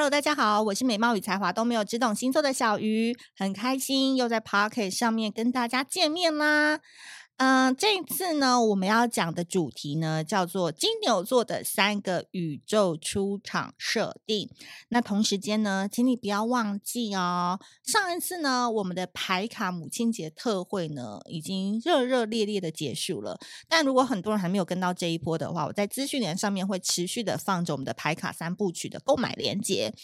Hello，大家好，我是美貌与才华都没有，只懂星座的小鱼，很开心又在 Pocket 上面跟大家见面啦。嗯、这一次呢，我们要讲的主题呢，叫做金牛座的三个宇宙出场设定。那同时间呢，请你不要忘记哦，上一次呢，我们的牌卡母亲节特惠呢，已经热热烈烈的结束了。但如果很多人还没有跟到这一波的话，我在资讯栏上面会持续的放着我们的牌卡三部曲的购买链接，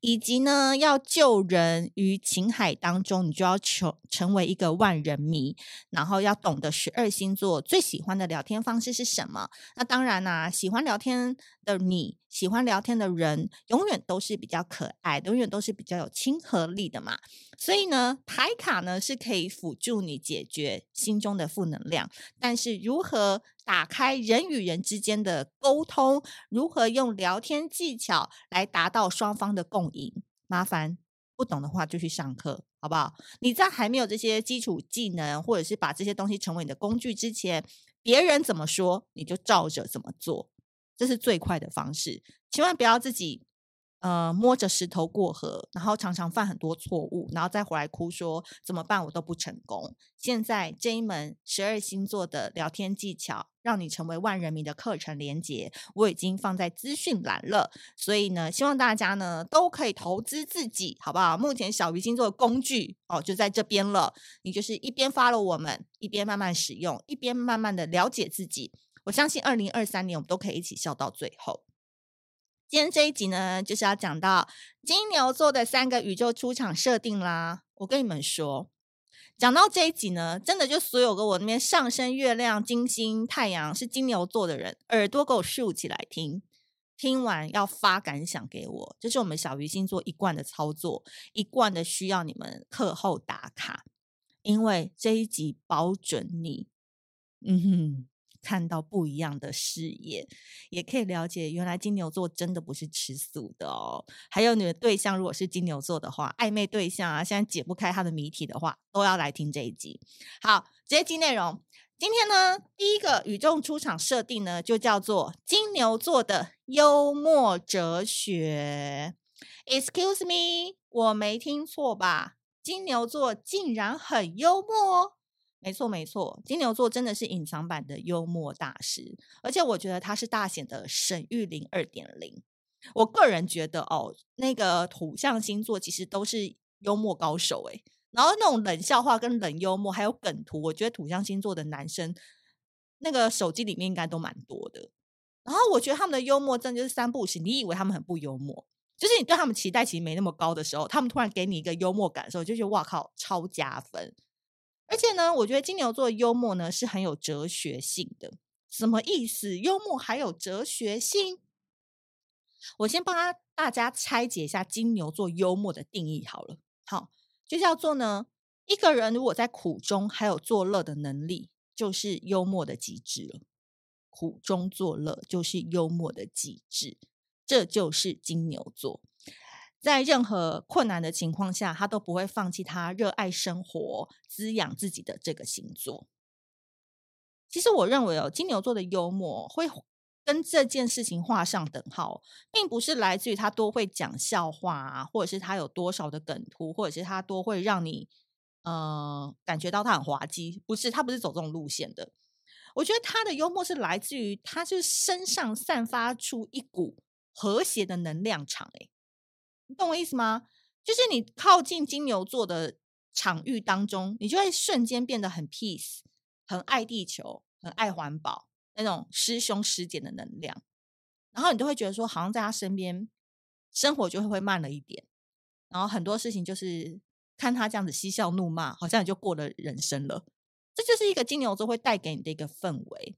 以及呢，要救人于情海当中，你就要成成为一个万人迷，然后要懂得。十二星座最喜欢的聊天方式是什么？那当然啦、喜欢聊天的你，喜欢聊天的人，永远都是比较可爱，永远都是比较有亲和力的嘛。所以呢，牌卡呢是可以辅助你解决心中的负能量，但是如何打开人与人之间的沟通，如何用聊天技巧来达到双方的共赢，麻烦不懂的话就去上课。好不好？你在还没有这些基础技能，或者是把这些东西成为你的工具之前，别人怎么说你就照着怎么做，这是最快的方式。千万不要自己。呃，摸着石头过河，然后常常犯很多错误，然后再回来哭说怎么办？我都不成功。现在这一门十二星座的聊天技巧，让你成为万人迷的课程连接，我已经放在资讯栏了。所以呢，希望大家呢都可以投资自己，好不好？目前小鱼星座的工具哦就在这边了，你就是一边发了我们，一边慢慢使用，一边慢慢的了解自己。我相信二零二三年我们都可以一起笑到最后。今天这一集呢，就是要讲到金牛座的三个宇宙出场设定啦。我跟你们说，讲到这一集呢，真的就所有跟我那边上升、月亮、金星、太阳是金牛座的人，耳朵给我竖起来听，听完要发感想给我。这是我们小鱼星座一贯的操作，一贯的需要你们课后打卡，因为这一集保准你，嗯哼。看到不一样的视野，也可以了解原来金牛座真的不是吃素的哦。还有你的对象如果是金牛座的话，暧昧对象啊，现在解不开他的谜题的话，都要来听这一集。好，直接进内容。今天呢，第一个宇宙出场设定呢，就叫做金牛座的幽默哲学。Excuse me，我没听错吧？金牛座竟然很幽默哦。没错，没错，金牛座真的是隐藏版的幽默大师，而且我觉得他是大显的沈玉琳二点零。我个人觉得哦，那个土象星座其实都是幽默高手诶，然后那种冷笑话跟冷幽默还有梗图，我觉得土象星座的男生那个手机里面应该都蛮多的。然后我觉得他们的幽默真的就是三不行，你以为他们很不幽默，就是你对他们期待其实没那么高的时候，他们突然给你一个幽默感受，就觉得哇靠，超加分。而且呢，我觉得金牛座幽默呢是很有哲学性的。什么意思？幽默还有哲学性？我先帮他大家拆解一下金牛座幽默的定义好了。好，就叫做呢，一个人如果在苦中还有作乐的能力，就是幽默的极致了。苦中作乐就是幽默的极致，这就是金牛座。在任何困难的情况下，他都不会放弃他热爱生活、滋养自己的这个星座。其实，我认为哦，金牛座的幽默会跟这件事情画上等号，并不是来自于他多会讲笑话啊，或者是他有多少的梗图，或者是他多会让你呃感觉到他很滑稽。不是，他不是走这种路线的。我觉得他的幽默是来自于他就是身上散发出一股和谐的能量场，诶。你懂我意思吗？就是你靠近金牛座的场域当中，你就会瞬间变得很 peace，很爱地球，很爱环保，那种师兄师姐的能量。然后你就会觉得说，好像在他身边，生活就会会慢了一点。然后很多事情就是看他这样子嬉笑怒骂，好像也就过了人生了。这就是一个金牛座会带给你的一个氛围。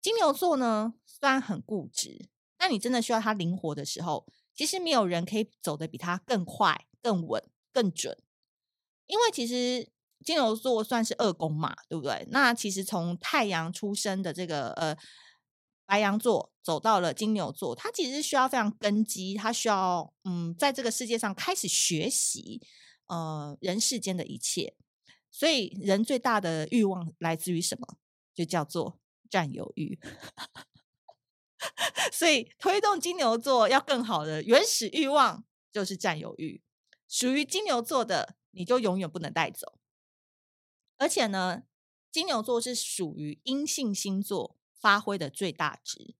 金牛座呢，虽然很固执，但你真的需要他灵活的时候。其实没有人可以走得比他更快、更稳、更准，因为其实金牛座算是二宫嘛，对不对？那其实从太阳出生的这个呃白羊座走到了金牛座，他其实需要非常根基，他需要嗯在这个世界上开始学习呃人世间的一切，所以人最大的欲望来自于什么？就叫做占有欲。所以推动金牛座要更好的原始欲望就是占有欲，属于金牛座的你就永远不能带走。而且呢，金牛座是属于阴性星座发挥的最大值，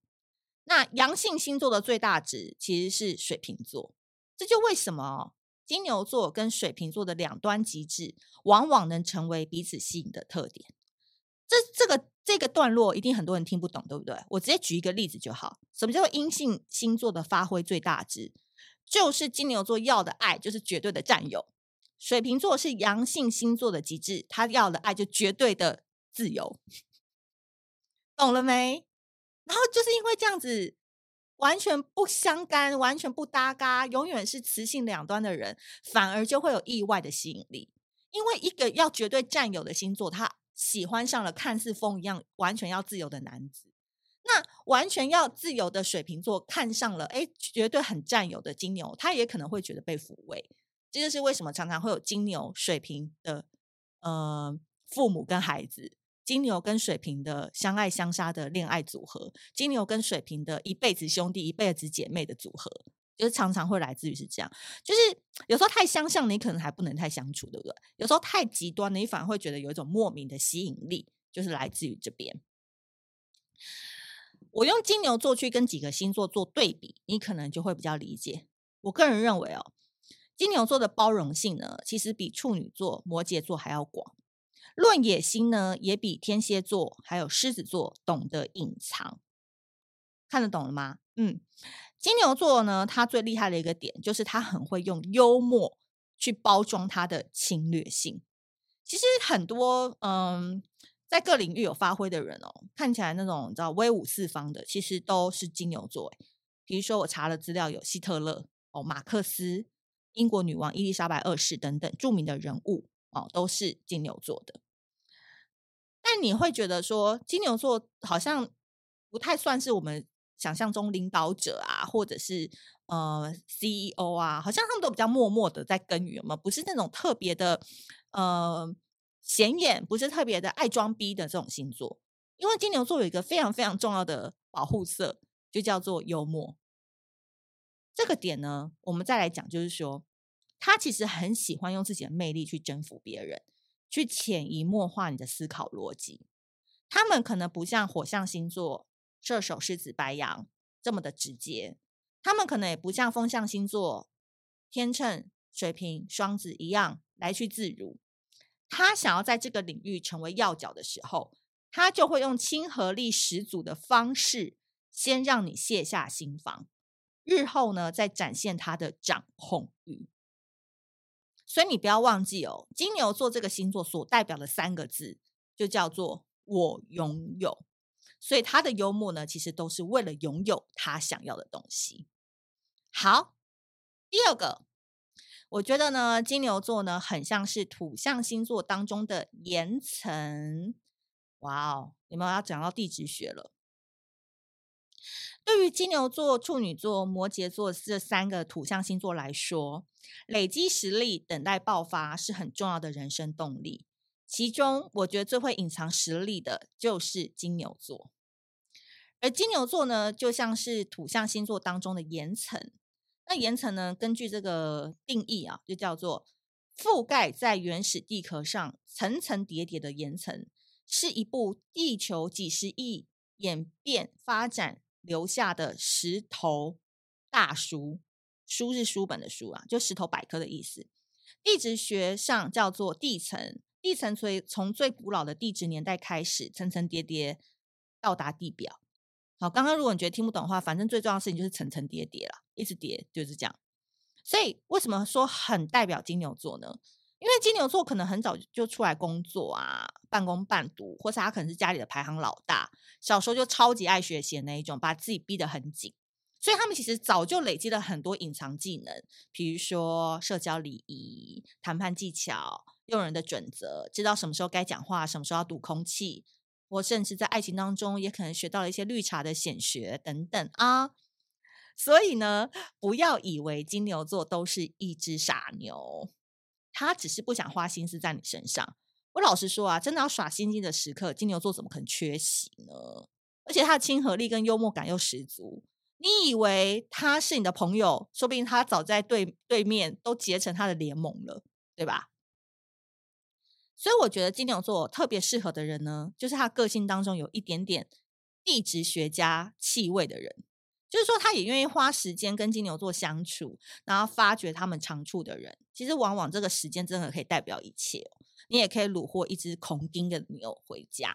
那阳性星座的最大值其实是水瓶座。这就为什么金牛座跟水瓶座的两端极致，往往能成为彼此吸引的特点。这这个这个段落一定很多人听不懂，对不对？我直接举一个例子就好。什么叫做阴性星座的发挥最大值？就是金牛座要的爱就是绝对的占有。水瓶座是阳性星座的极致，他要的爱就绝对的自由，懂了没？然后就是因为这样子，完全不相干、完全不搭嘎，永远是磁性两端的人，反而就会有意外的吸引力。因为一个要绝对占有的星座，他喜欢上了看似风一样完全要自由的男子；那完全要自由的水瓶座看上了哎，绝对很占有的金牛，他也可能会觉得被抚慰。这就是为什么常常会有金牛、水瓶的呃父母跟孩子，金牛跟水瓶的相爱相杀的恋爱组合，金牛跟水瓶的一辈子兄弟、一辈子姐妹的组合，就是常常会来自于是这样。就是有时候太相像，你可能还不能太相处，对不对？有时候太极端，你反而会觉得有一种莫名的吸引力，就是来自于这边。我用金牛座去跟几个星座做对比，你可能就会比较理解。我个人认为哦。金牛座的包容性呢，其实比处女座、摩羯座还要广。论野心呢，也比天蝎座还有狮子座懂得隐藏。看得懂了吗？嗯，金牛座呢，他最厉害的一个点就是他很会用幽默去包装他的侵略性。其实很多嗯，在各领域有发挥的人哦，看起来那种你知道威武四方的，其实都是金牛座。比如说我查了资料，有希特勒哦，马克思。英国女王伊丽莎白二世等等著名的人物哦，都是金牛座的。但你会觉得说，金牛座好像不太算是我们想象中领导者啊，或者是呃 CEO 啊，好像他们都比较默默的在耕耘嘛，不是那种特别的呃显眼，不是特别的爱装逼的这种星座。因为金牛座有一个非常非常重要的保护色，就叫做幽默。这个点呢，我们再来讲，就是说，他其实很喜欢用自己的魅力去征服别人，去潜移默化你的思考逻辑。他们可能不像火象星座射手、狮子、白羊这么的直接，他们可能也不像风象星座天秤、水瓶、双子一样来去自如。他想要在这个领域成为要角的时候，他就会用亲和力十足的方式，先让你卸下心防。日后呢，再展现他的掌控欲。所以你不要忘记哦，金牛座这个星座所代表的三个字，就叫做“我拥有”。所以他的幽默呢，其实都是为了拥有他想要的东西。好，第二个，我觉得呢，金牛座呢，很像是土象星座当中的岩层。哇哦，你们要讲到地质学了。对于金牛座、处女座、摩羯座这三个土象星座来说，累积实力、等待爆发是很重要的人生动力。其中，我觉得最会隐藏实力的就是金牛座。而金牛座呢，就像是土象星座当中的岩层。那岩层呢，根据这个定义啊，就叫做覆盖在原始地壳上层层叠叠的岩层，是一部地球几十亿演变发展。留下的石头大书，书是书本的书啊，就石头百科的意思。地质学上叫做地层，地层从从最古老的地质年代开始，层层叠叠到达地表。好，刚刚如果你觉得听不懂的话，反正最重要的事情就是层层叠叠了，一直叠就是这样。所以为什么说很代表金牛座呢？因为金牛座可能很早就出来工作啊，半工半读，或是他可能是家里的排行老大，小时候就超级爱学习的那一种，把自己逼得很紧，所以他们其实早就累积了很多隐藏技能，比如说社交礼仪、谈判技巧、用人的准则，知道什么时候该讲话，什么时候要堵空气，或甚至在爱情当中也可能学到了一些绿茶的显学等等啊。所以呢，不要以为金牛座都是一只傻牛。他只是不想花心思在你身上。我老实说啊，真的要耍心机的时刻，金牛座怎么可能缺席呢？而且他的亲和力跟幽默感又十足，你以为他是你的朋友，说不定他早在对对面都结成他的联盟了，对吧？所以我觉得金牛座特别适合的人呢，就是他个性当中有一点点地质学家气味的人，就是说他也愿意花时间跟金牛座相处，然后发掘他们长处的人。其实往往这个时间真的可以代表一切，你也可以虏获一只恐丁的牛回家。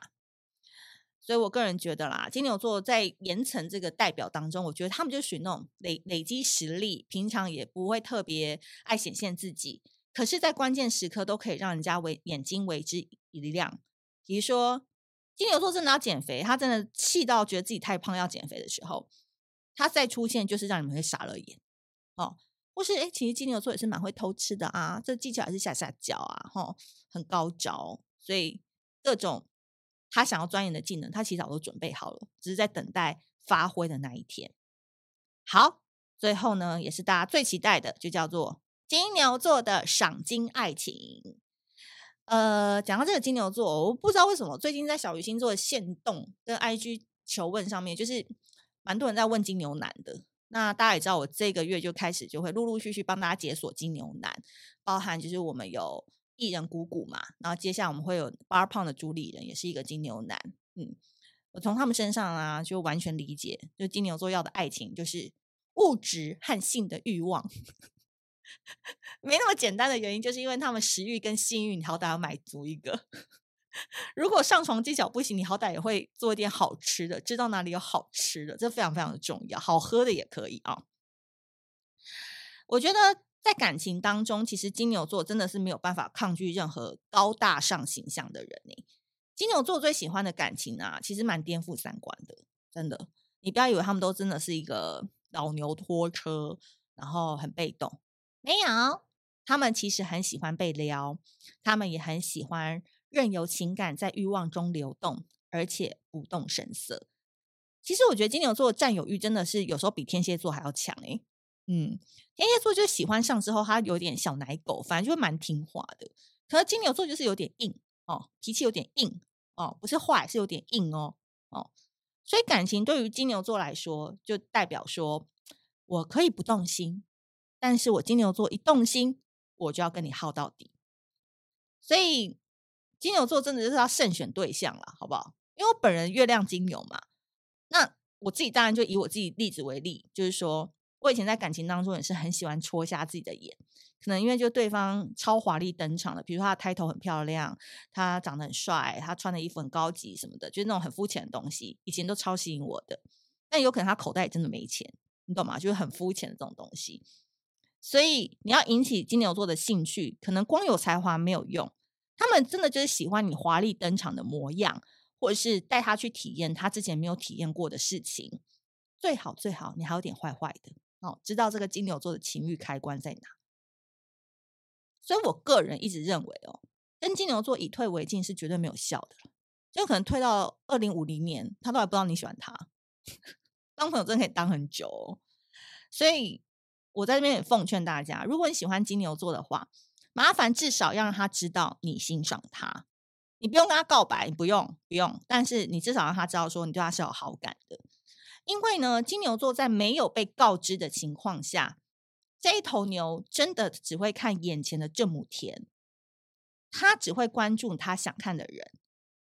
所以我个人觉得啦，金牛座在岩层这个代表当中，我觉得他们就属于那种累累积实力，平常也不会特别爱显现自己。可是，在关键时刻都可以让人家为眼睛为之一亮。比如说，金牛座真的要减肥，他真的气到觉得自己太胖要减肥的时候，他再出现就是让你们会傻了眼哦。或是哎，其实金牛座也是蛮会偷吃的啊，这技巧还是下下脚啊，吼、哦，很高招。所以各种他想要钻研的技能，他其实早都准备好了，只是在等待发挥的那一天。好，最后呢，也是大家最期待的，就叫做。金牛座的赏金爱情，呃，讲到这个金牛座，我不知道为什么最近在小鱼星座的限动跟 IG 求问上面，就是蛮多人在问金牛男的。那大家也知道，我这个月就开始就会陆陆续续帮大家解锁金牛男，包含就是我们有艺人姑姑嘛，然后接下来我们会有八胖的主理人，也是一个金牛男。嗯，我从他们身上啊，就完全理解，就金牛座要的爱情就是物质和性的欲望。没那么简单的原因，就是因为他们食欲跟性欲，你好歹要满足一个。如果上床技巧不行，你好歹也会做一点好吃的，知道哪里有好吃的，这非常非常的重要。好喝的也可以啊。我觉得在感情当中，其实金牛座真的是没有办法抗拒任何高大上形象的人呢。金牛座最喜欢的感情啊，其实蛮颠覆三观的，真的。你不要以为他们都真的是一个老牛拖车，然后很被动。没有，他们其实很喜欢被撩，他们也很喜欢任由情感在欲望中流动，而且不动声色。其实我觉得金牛座占有欲真的是有时候比天蝎座还要强诶。嗯，天蝎座就喜欢上之后，他有点小奶狗，反正就蛮听话的。可是金牛座就是有点硬哦，脾气有点硬哦，不是坏，是有点硬哦哦。所以感情对于金牛座来说，就代表说我可以不动心。但是我金牛座一动心，我就要跟你耗到底。所以金牛座真的就是要慎选对象了，好不好？因为我本人月亮金牛嘛，那我自己当然就以我自己例子为例，就是说我以前在感情当中也是很喜欢戳瞎自己的眼，可能因为就对方超华丽登场的，比如说他的 title 很漂亮，他长得很帅，他穿的衣服很高级什么的，就是那种很肤浅的东西，以前都超吸引我的。但有可能他口袋真的没钱，你懂吗？就是很肤浅的这种东西。所以你要引起金牛座的兴趣，可能光有才华没有用，他们真的就是喜欢你华丽登场的模样，或者是带他去体验他之前没有体验过的事情。最好最好你还有点坏坏的哦，知道这个金牛座的情欲开关在哪。所以我个人一直认为哦，跟金牛座以退为进是绝对没有效的，就可能退到二零五零年，他都还不知道你喜欢他，当朋友真的可以当很久哦。所以。我在这边也奉劝大家，如果你喜欢金牛座的话，麻烦至少要让他知道你欣赏他。你不用跟他告白，你不用不用，但是你至少让他知道说你对他是有好感的。因为呢，金牛座在没有被告知的情况下，这一头牛真的只会看眼前的这亩田，他只会关注他想看的人，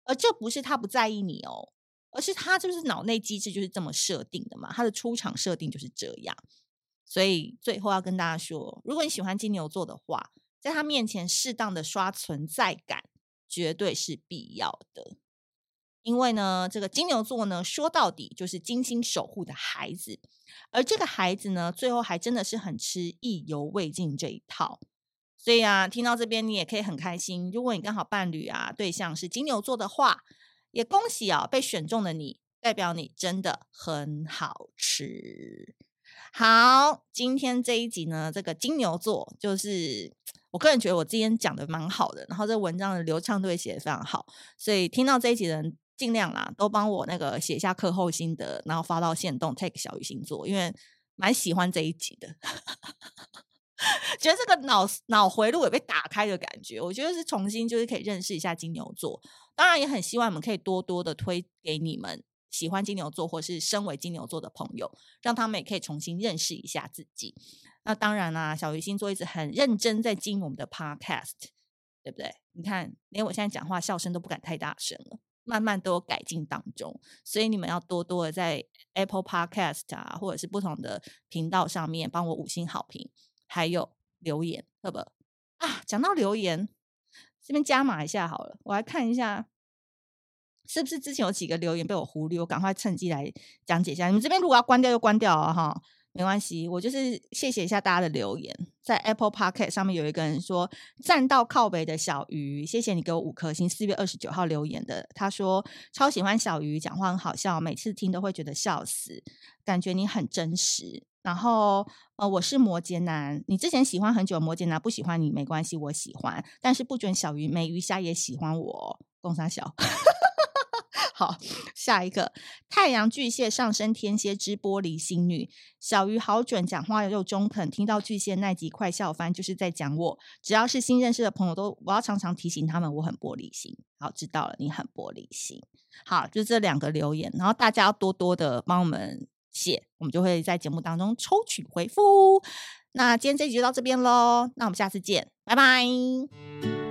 而这不是他不在意你哦，而是他就是脑内机制就是这么设定的嘛，他的出场设定就是这样。所以最后要跟大家说，如果你喜欢金牛座的话，在他面前适当的刷存在感，绝对是必要的。因为呢，这个金牛座呢，说到底就是精心守护的孩子，而这个孩子呢，最后还真的是很吃意犹未尽这一套。所以啊，听到这边你也可以很开心。如果你刚好伴侣啊对象是金牛座的话，也恭喜啊，被选中的你，代表你真的很好吃。好，今天这一集呢，这个金牛座就是我个人觉得我今天讲的蛮好的，然后这文章的流畅度也写得非常好，所以听到这一集的人尽量啦，都帮我那个写下课后心得，然后发到线动 take 小鱼星座，因为蛮喜欢这一集的，觉得这个脑脑回路也被打开的感觉，我觉得是重新就是可以认识一下金牛座，当然也很希望你们可以多多的推给你们。喜欢金牛座或是身为金牛座的朋友，让他们也可以重新认识一下自己。那当然啦，小鱼星座一直很认真在经营我们的 podcast，对不对？你看，连我现在讲话笑声都不敢太大声了，慢慢都有改进当中。所以你们要多多的在 Apple Podcast 啊，或者是不同的频道上面帮我五星好评，还有留言，好不？啊，讲到留言，这边加码一下好了，我来看一下，是不是之前有几个留言被我忽略？我赶快趁机来讲解一下。你们这边如果要关掉就关掉啊，哈。没关系，我就是谢谢一下大家的留言。在 Apple Pocket 上面有一个人说：“站到靠北的小鱼，谢谢你给我五颗星。”四月二十九号留言的，他说超喜欢小鱼，讲话很好笑，每次听都会觉得笑死，感觉你很真实。然后呃，我是摩羯男，你之前喜欢很久摩羯男，不喜欢你没关系，我喜欢，但是不准小鱼美鱼虾也喜欢我，共三小。好，下一个太阳巨蟹上升天蝎之玻璃心女小鱼好准，讲话又中肯。听到巨蟹那集快笑翻，就是在讲我。只要是新认识的朋友都，都我要常常提醒他们，我很玻璃心。好，知道了，你很玻璃心。好，就这两个留言，然后大家要多多的帮我们写，我们就会在节目当中抽取回复。那今天这集就到这边喽，那我们下次见，拜拜。